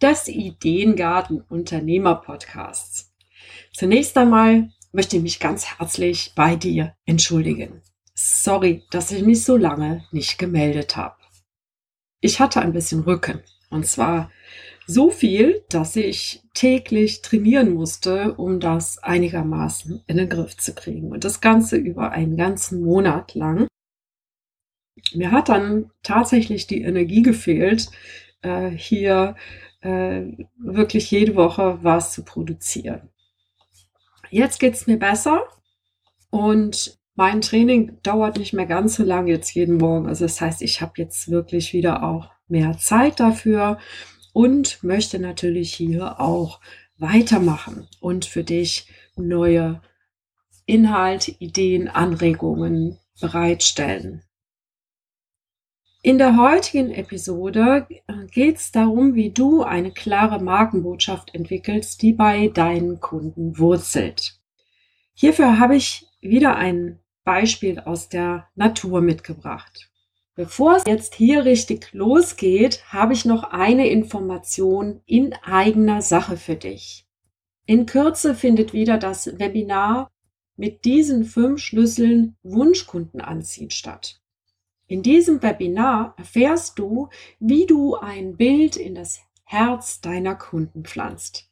des Ideengarten Unternehmer Podcasts. Zunächst einmal möchte ich mich ganz herzlich bei dir entschuldigen. Sorry, dass ich mich so lange nicht gemeldet habe. Ich hatte ein bisschen Rücken und zwar so viel, dass ich täglich trainieren musste, um das einigermaßen in den Griff zu kriegen. Und das Ganze über einen ganzen Monat lang. Mir hat dann tatsächlich die Energie gefehlt, äh, hier äh, wirklich jede Woche was zu produzieren. Jetzt geht's mir besser und mein Training dauert nicht mehr ganz so lang jetzt jeden Morgen. Also das heißt, ich habe jetzt wirklich wieder auch mehr Zeit dafür und möchte natürlich hier auch weitermachen und für dich neue Inhalte, Ideen, Anregungen bereitstellen. In der heutigen Episode äh, geht es darum, wie du eine klare Markenbotschaft entwickelst, die bei deinen Kunden wurzelt. Hierfür habe ich wieder ein Beispiel aus der Natur mitgebracht. Bevor es jetzt hier richtig losgeht, habe ich noch eine Information in eigener Sache für dich. In Kürze findet wieder das Webinar mit diesen fünf Schlüsseln Wunschkunden anziehen statt. In diesem Webinar erfährst du, wie du ein Bild in das Herz deiner Kunden pflanzt.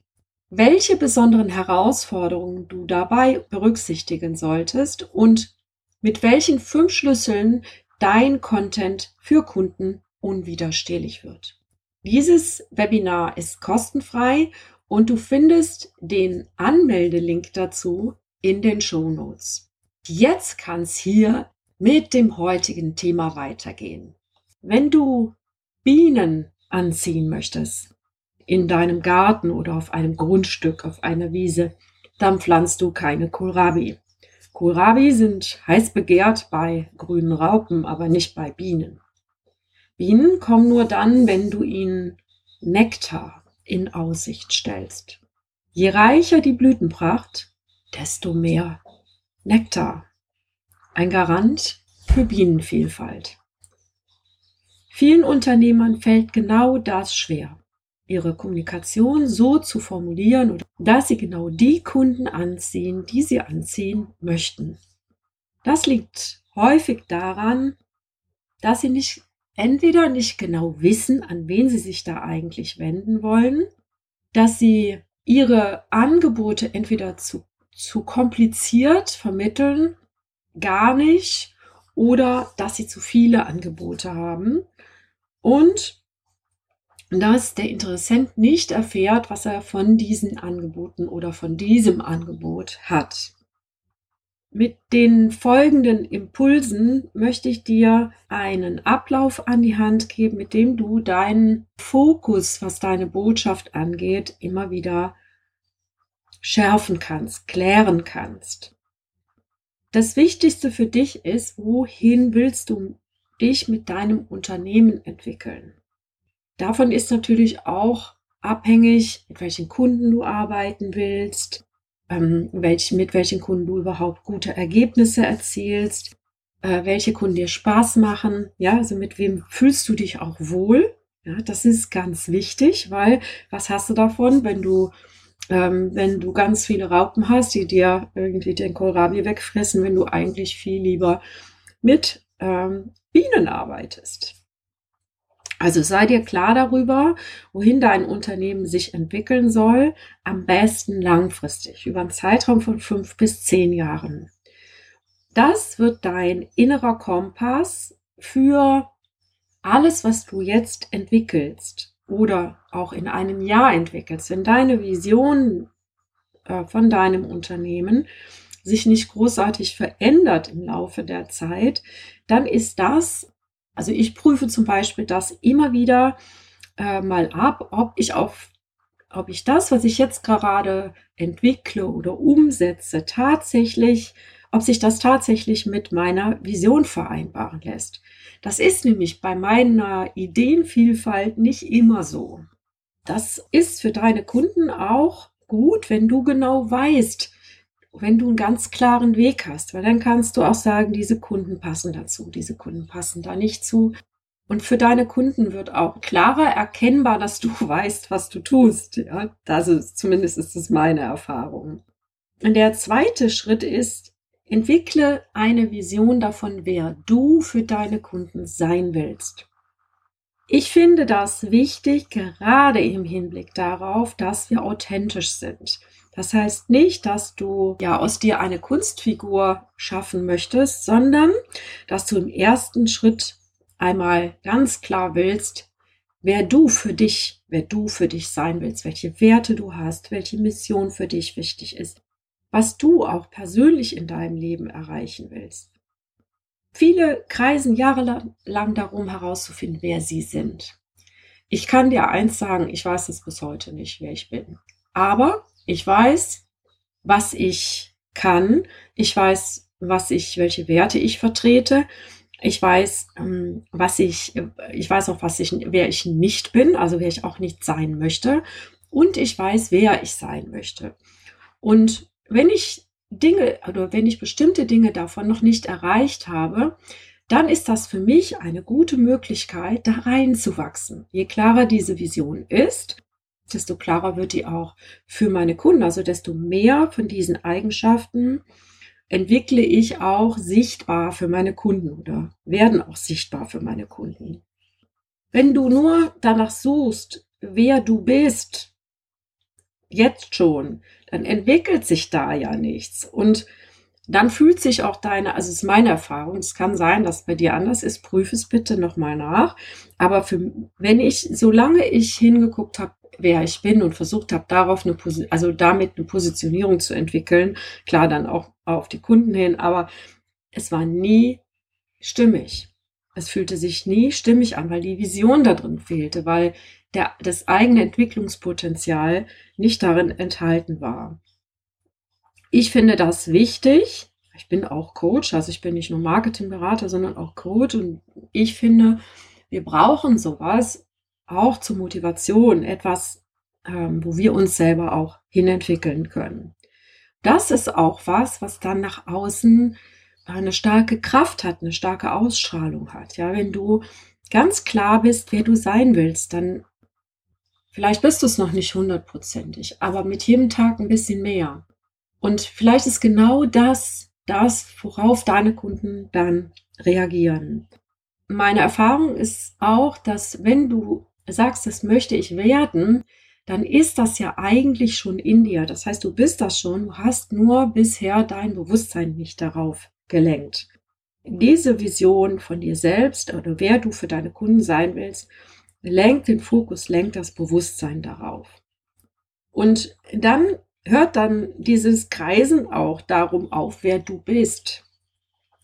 Welche besonderen Herausforderungen du dabei berücksichtigen solltest und mit welchen fünf Schlüsseln dein Content für Kunden unwiderstehlich wird. Dieses Webinar ist kostenfrei und du findest den Anmeldelink dazu in den Show Notes. Jetzt kann es hier mit dem heutigen Thema weitergehen. Wenn du Bienen anziehen möchtest, in deinem Garten oder auf einem Grundstück, auf einer Wiese, dann pflanzt du keine Kohlrabi. Kohlrabi sind heiß begehrt bei grünen Raupen, aber nicht bei Bienen. Bienen kommen nur dann, wenn du ihnen Nektar in Aussicht stellst. Je reicher die Blütenpracht, desto mehr Nektar ein Garant für Bienenvielfalt. Vielen Unternehmern fällt genau das schwer, ihre Kommunikation so zu formulieren, dass sie genau die Kunden anziehen, die sie anziehen möchten. Das liegt häufig daran, dass sie nicht entweder nicht genau wissen, an wen sie sich da eigentlich wenden wollen, dass sie ihre Angebote entweder zu, zu kompliziert vermitteln gar nicht oder dass sie zu viele Angebote haben und dass der Interessent nicht erfährt, was er von diesen Angeboten oder von diesem Angebot hat. Mit den folgenden Impulsen möchte ich dir einen Ablauf an die Hand geben, mit dem du deinen Fokus, was deine Botschaft angeht, immer wieder schärfen kannst, klären kannst. Das Wichtigste für dich ist, wohin willst du dich mit deinem Unternehmen entwickeln? Davon ist natürlich auch abhängig, mit welchen Kunden du arbeiten willst, ähm, welch, mit welchen Kunden du überhaupt gute Ergebnisse erzielst, äh, welche Kunden dir Spaß machen, ja, also mit wem fühlst du dich auch wohl. Ja, das ist ganz wichtig, weil was hast du davon, wenn du ähm, wenn du ganz viele Raupen hast, die dir irgendwie den Kohlrabi wegfressen, wenn du eigentlich viel lieber mit ähm, Bienen arbeitest. Also sei dir klar darüber, wohin dein Unternehmen sich entwickeln soll, am besten langfristig, über einen Zeitraum von fünf bis zehn Jahren. Das wird dein innerer Kompass für alles, was du jetzt entwickelst oder auch in einem Jahr entwickelst, wenn deine Vision äh, von deinem Unternehmen sich nicht großartig verändert im Laufe der Zeit, dann ist das, also ich prüfe zum Beispiel das immer wieder äh, mal ab, ob ich auf ob ich das, was ich jetzt gerade entwickle oder umsetze, tatsächlich, ob sich das tatsächlich mit meiner Vision vereinbaren lässt. Das ist nämlich bei meiner Ideenvielfalt nicht immer so. Das ist für deine Kunden auch gut, wenn du genau weißt, wenn du einen ganz klaren Weg hast, weil dann kannst du auch sagen, diese Kunden passen dazu, diese Kunden passen da nicht zu. Und für deine Kunden wird auch klarer erkennbar, dass du weißt, was du tust. Ja, also zumindest ist es meine Erfahrung. Und der zweite Schritt ist, entwickle eine Vision davon, wer du für deine Kunden sein willst. Ich finde das wichtig, gerade im Hinblick darauf, dass wir authentisch sind. Das heißt nicht, dass du ja aus dir eine Kunstfigur schaffen möchtest, sondern dass du im ersten Schritt einmal ganz klar willst, wer du für dich, wer du für dich sein willst, welche Werte du hast, welche Mission für dich wichtig ist, was du auch persönlich in deinem Leben erreichen willst. Viele kreisen jahrelang darum herauszufinden, wer sie sind. Ich kann dir eins sagen, ich weiß es bis heute nicht, wer ich bin. Aber ich weiß, was ich kann. Ich weiß, was ich, welche Werte ich vertrete. Ich weiß, ähm, was ich, ich weiß auch, was ich, wer ich nicht bin, also wer ich auch nicht sein möchte. Und ich weiß, wer ich sein möchte. Und wenn ich Dinge oder wenn ich bestimmte Dinge davon noch nicht erreicht habe, dann ist das für mich eine gute Möglichkeit, da reinzuwachsen. Je klarer diese Vision ist, desto klarer wird die auch für meine Kunden. Also desto mehr von diesen Eigenschaften entwickle ich auch sichtbar für meine Kunden oder werden auch sichtbar für meine Kunden. Wenn du nur danach suchst, wer du bist, jetzt schon, dann entwickelt sich da ja nichts. Und dann fühlt sich auch deine, also es ist meine Erfahrung, es kann sein, dass bei dir anders ist, prüfe es bitte nochmal nach. Aber für, wenn ich, solange ich hingeguckt habe, wer ich bin und versucht habe, darauf eine, also damit eine Positionierung zu entwickeln. Klar, dann auch auf die Kunden hin, aber es war nie stimmig. Es fühlte sich nie stimmig an, weil die Vision da drin fehlte, weil der, das eigene Entwicklungspotenzial nicht darin enthalten war. Ich finde das wichtig. Ich bin auch Coach, also ich bin nicht nur Marketingberater, sondern auch Coach und ich finde, wir brauchen sowas, auch zur Motivation, etwas, ähm, wo wir uns selber auch hinentwickeln können. Das ist auch was, was dann nach außen eine starke Kraft hat, eine starke Ausstrahlung hat. Ja, wenn du ganz klar bist, wer du sein willst, dann vielleicht bist du es noch nicht hundertprozentig, aber mit jedem Tag ein bisschen mehr. Und vielleicht ist genau das, das, worauf deine Kunden dann reagieren. Meine Erfahrung ist auch, dass wenn du sagst, das möchte ich werden, dann ist das ja eigentlich schon in dir. Das heißt, du bist das schon, du hast nur bisher dein Bewusstsein nicht darauf gelenkt. Diese Vision von dir selbst oder wer du für deine Kunden sein willst, lenkt den Fokus, lenkt das Bewusstsein darauf. Und dann hört dann dieses Kreisen auch darum auf, wer du bist.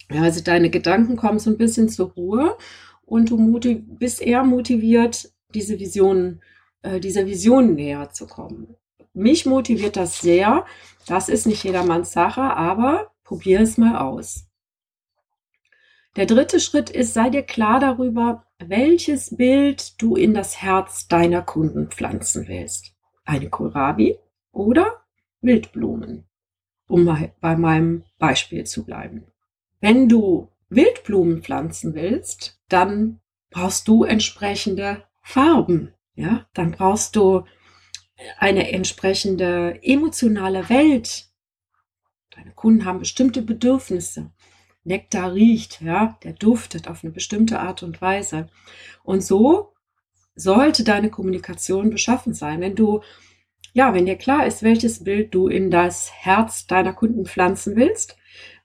Also deine Gedanken kommen so ein bisschen zur Ruhe und du bist eher motiviert, diese Vision, äh, dieser Vision näher zu kommen. Mich motiviert das sehr. Das ist nicht jedermanns Sache, aber probier es mal aus. Der dritte Schritt ist, sei dir klar darüber, welches Bild du in das Herz deiner Kunden pflanzen willst. Eine Kohlrabi oder Wildblumen, um bei meinem Beispiel zu bleiben. Wenn du Wildblumen pflanzen willst, dann brauchst du entsprechende Farben, ja, dann brauchst du eine entsprechende emotionale Welt. Deine Kunden haben bestimmte Bedürfnisse. Nektar riecht, ja, der duftet auf eine bestimmte Art und Weise. Und so sollte deine Kommunikation beschaffen sein. Wenn du, ja, wenn dir klar ist, welches Bild du in das Herz deiner Kunden pflanzen willst,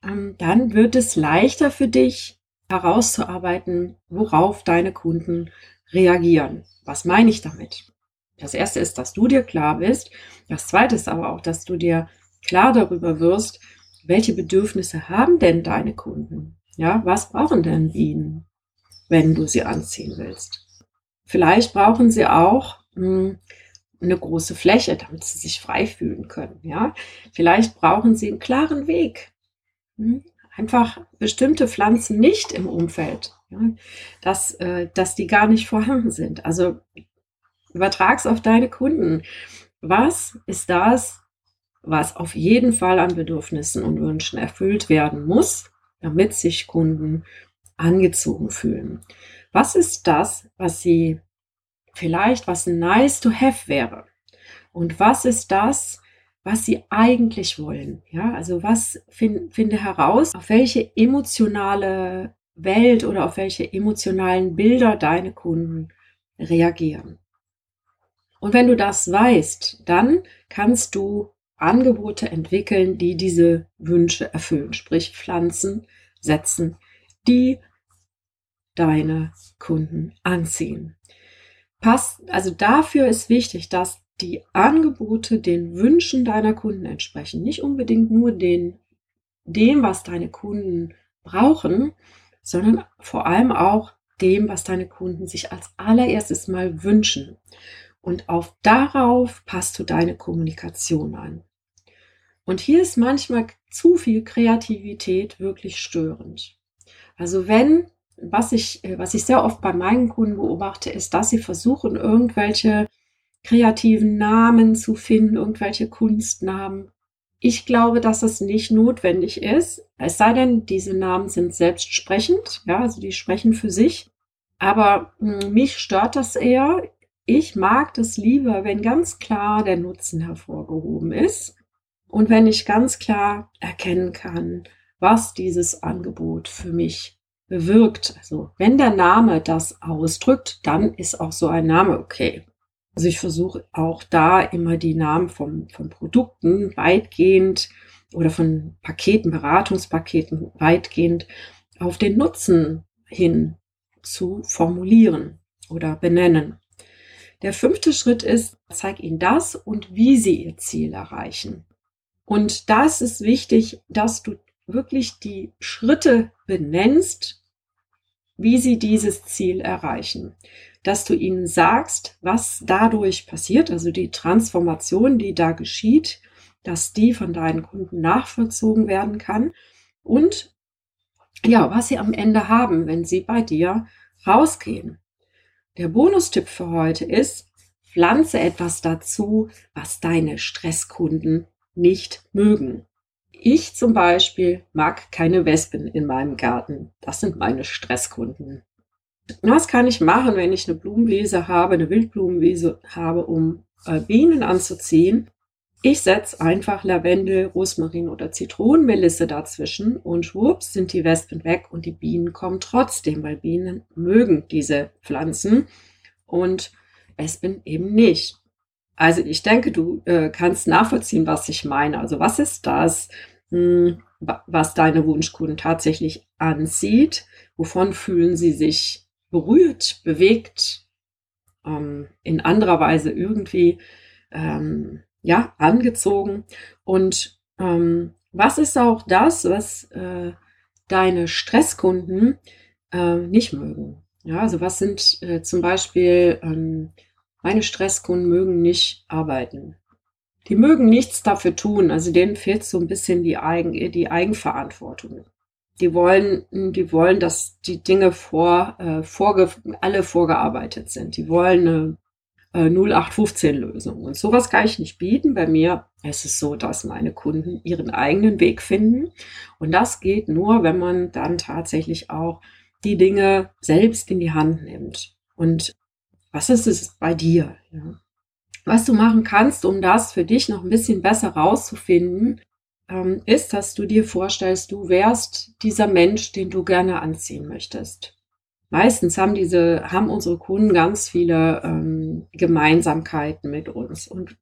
ähm, dann wird es leichter für dich herauszuarbeiten, worauf deine Kunden reagieren. Was meine ich damit? Das erste ist, dass du dir klar bist. Das zweite ist aber auch, dass du dir klar darüber wirst, welche Bedürfnisse haben denn deine Kunden? Ja, was brauchen denn ihnen, wenn du sie anziehen willst? Vielleicht brauchen sie auch mh, hm, eine große Fläche, damit sie sich frei fühlen können. Ja, vielleicht brauchen sie einen klaren Weg. Hm? Einfach bestimmte Pflanzen nicht im Umfeld, ja? dass, äh, dass die gar nicht vorhanden sind. Also übertrag's auf deine Kunden. Was ist das, was auf jeden Fall an Bedürfnissen und Wünschen erfüllt werden muss, damit sich Kunden angezogen fühlen? Was ist das, was sie vielleicht, was nice to have wäre? Und was ist das, was sie eigentlich wollen? Ja, also was find, finde heraus, auf welche emotionale Welt oder auf welche emotionalen Bilder deine Kunden reagieren. Und wenn du das weißt, dann kannst du Angebote entwickeln, die diese Wünsche erfüllen, sprich Pflanzen setzen, die deine Kunden anziehen. Passt, also dafür ist wichtig, dass die Angebote den Wünschen deiner Kunden entsprechen, nicht unbedingt nur den, dem, was deine Kunden brauchen, sondern vor allem auch dem, was deine Kunden sich als allererstes mal wünschen. Und auf darauf passt du deine Kommunikation an. Und hier ist manchmal zu viel Kreativität wirklich störend. Also wenn was ich, äh, was ich sehr oft bei meinen Kunden beobachte, ist, dass sie versuchen, irgendwelche kreativen Namen zu finden, irgendwelche Kunstnamen. Ich glaube, dass das nicht notwendig ist, es sei denn, diese Namen sind selbstsprechend, ja, also die sprechen für sich. Aber hm, mich stört das eher. Ich mag das lieber, wenn ganz klar der Nutzen hervorgehoben ist und wenn ich ganz klar erkennen kann, was dieses Angebot für mich bewirkt. Also wenn der Name das ausdrückt, dann ist auch so ein Name okay. Also ich versuche auch da immer die Namen vom, von Produkten weitgehend oder von Paketen, Beratungspaketen weitgehend auf den Nutzen hin zu formulieren oder benennen. Der fünfte Schritt ist, zeig ihnen das und wie sie ihr Ziel erreichen. Und das ist wichtig, dass du wirklich die Schritte benennst, wie sie dieses Ziel erreichen. Dass du ihnen sagst, was dadurch passiert, also die Transformation, die da geschieht, dass die von deinen Kunden nachvollzogen werden kann und ja, was sie am Ende haben, wenn sie bei dir rausgehen. Der Bonustipp für heute ist, pflanze etwas dazu, was deine Stresskunden nicht mögen. Ich zum Beispiel mag keine Wespen in meinem Garten. Das sind meine Stresskunden. Was kann ich machen, wenn ich eine Blumenwiese habe, eine Wildblumenwiese habe, um äh, Bienen anzuziehen? Ich setze einfach Lavendel, Rosmarin oder Zitronenmelisse dazwischen und schwupps sind die Wespen weg und die Bienen kommen trotzdem, weil Bienen mögen diese Pflanzen und Wespen eben nicht. Also ich denke, du äh, kannst nachvollziehen, was ich meine. Also was ist das, mh, hm, was deine Wunschkunden tatsächlich anzieht? Wovon fühlen sie sich berührt, bewegt, ähm, in anderer Weise irgendwie ähm, ja angezogen? Und ähm, was ist auch das, was äh, deine Stresskunden äh, nicht mögen? Ja, also was sind äh, zum Beispiel ähm, meine Stresskunden mögen nicht arbeiten. Die mögen nichts dafür tun. Also denen fehlt so ein bisschen die, Eigen, die Eigenverantwortung. Die wollen, die wollen, dass die Dinge vor, äh, vorge, alle vorgearbeitet sind. Die wollen eine äh, 0815-Lösung. Und sowas kann ich nicht bieten. Bei mir ist es so, dass meine Kunden ihren eigenen Weg finden. Und das geht nur, wenn man dann tatsächlich auch die Dinge selbst in die Hand nimmt. Und was ist es bei dir? Ja? Was du machen kannst, um das für dich noch ein bisschen besser rauszufinden, ähm, ist, dass du dir vorstellst, du wärst dieser Mensch, den du gerne anziehen möchtest. Meistens haben diese, haben unsere Kunden ganz viele ähm, Gemeinsamkeiten mit uns. Und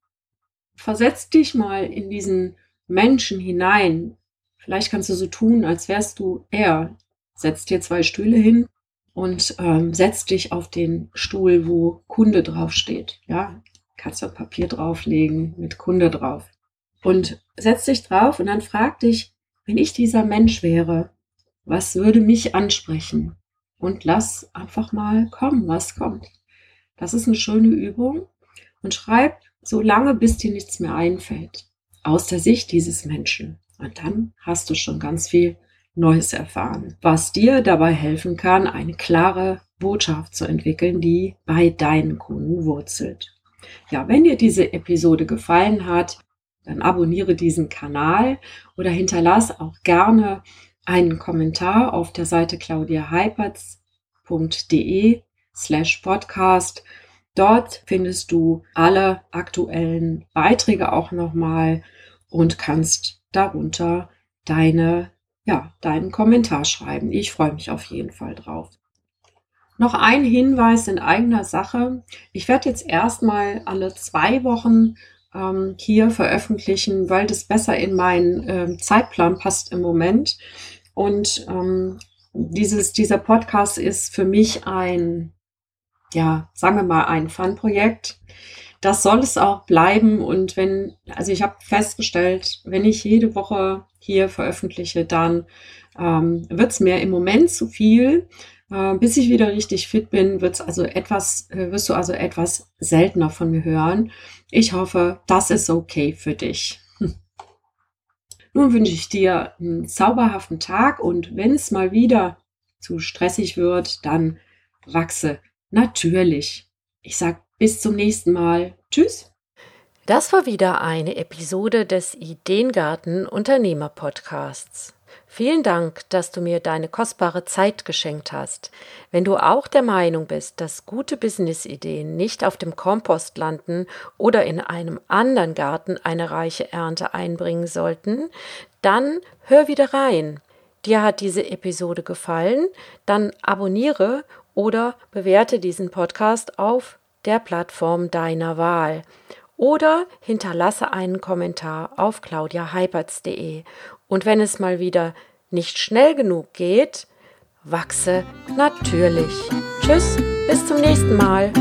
versetz dich mal in diesen Menschen hinein. Vielleicht kannst du so tun, als wärst du er. Setz dir zwei Stühle hin und ähm, setz dich auf den Stuhl, wo Kunde draufsteht. Ja, kannst du Papier drauflegen mit Kunde drauf. Und setz dich drauf und dann frag dich, wenn ich dieser Mensch wäre, was würde mich ansprechen? Und lass einfach mal kommen, was kommt. Das ist eine schöne Übung. und schreib so lange, bis dir nichts mehr einfällt. Aus der Sicht dieses Menschen. Und dann hast du schon ganz viel Neues erfahren, was dir dabei helfen kann, eine klare Botschaft zu entwickeln, die bei deinen Kunden wurzelt. Ja, wenn dir diese Episode gefallen hat, dann abonniere diesen Kanal oder hinterlass auch gerne einen Kommentar auf der Seite claudiaheipertz.de slash podcast. Dort findest du alle aktuellen Beiträge auch nochmal und kannst darunter deine, ja, deinen Kommentar schreiben. Ich freue mich auf jeden Fall drauf. Noch ein Hinweis in eigener Sache. Ich werde jetzt erstmal alle zwei Wochen ähm, hier veröffentlichen, weil das besser in meinen ähm, Zeitplan passt im Moment. Und ähm, dieses, dieser Podcast ist für mich ein, ja, sagen wir mal, ein Fun-Projekt. Das soll es auch bleiben. Und wenn, also ich habe festgestellt, wenn ich jede Woche hier veröffentliche, dann ähm, wird es mir im Moment zu viel. Äh, bis ich wieder richtig fit bin, wird's also etwas, äh, wirst du also etwas seltener von mir hören. Ich hoffe, das ist okay für dich. Nun wünsche ich dir einen zauberhaften Tag und wenn es mal wieder zu stressig wird, dann wachse natürlich. Ich sag bis zum nächsten Mal. Tschüss. Das war wieder eine Episode des Ideengarten Unternehmer Podcasts. Vielen Dank, dass du mir deine kostbare Zeit geschenkt hast. Wenn du auch der Meinung bist, dass gute Businessideen nicht auf dem Kompost landen oder in einem anderen Garten eine reiche Ernte einbringen sollten, dann hör wieder rein. Dir hat diese Episode gefallen? Dann abonniere oder bewerte diesen Podcast auf der Plattform deiner Wahl oder hinterlasse einen Kommentar auf claudiaheiberts.de. Und wenn es mal wieder nicht schnell genug geht, wachse natürlich. Tschüss, bis zum nächsten Mal.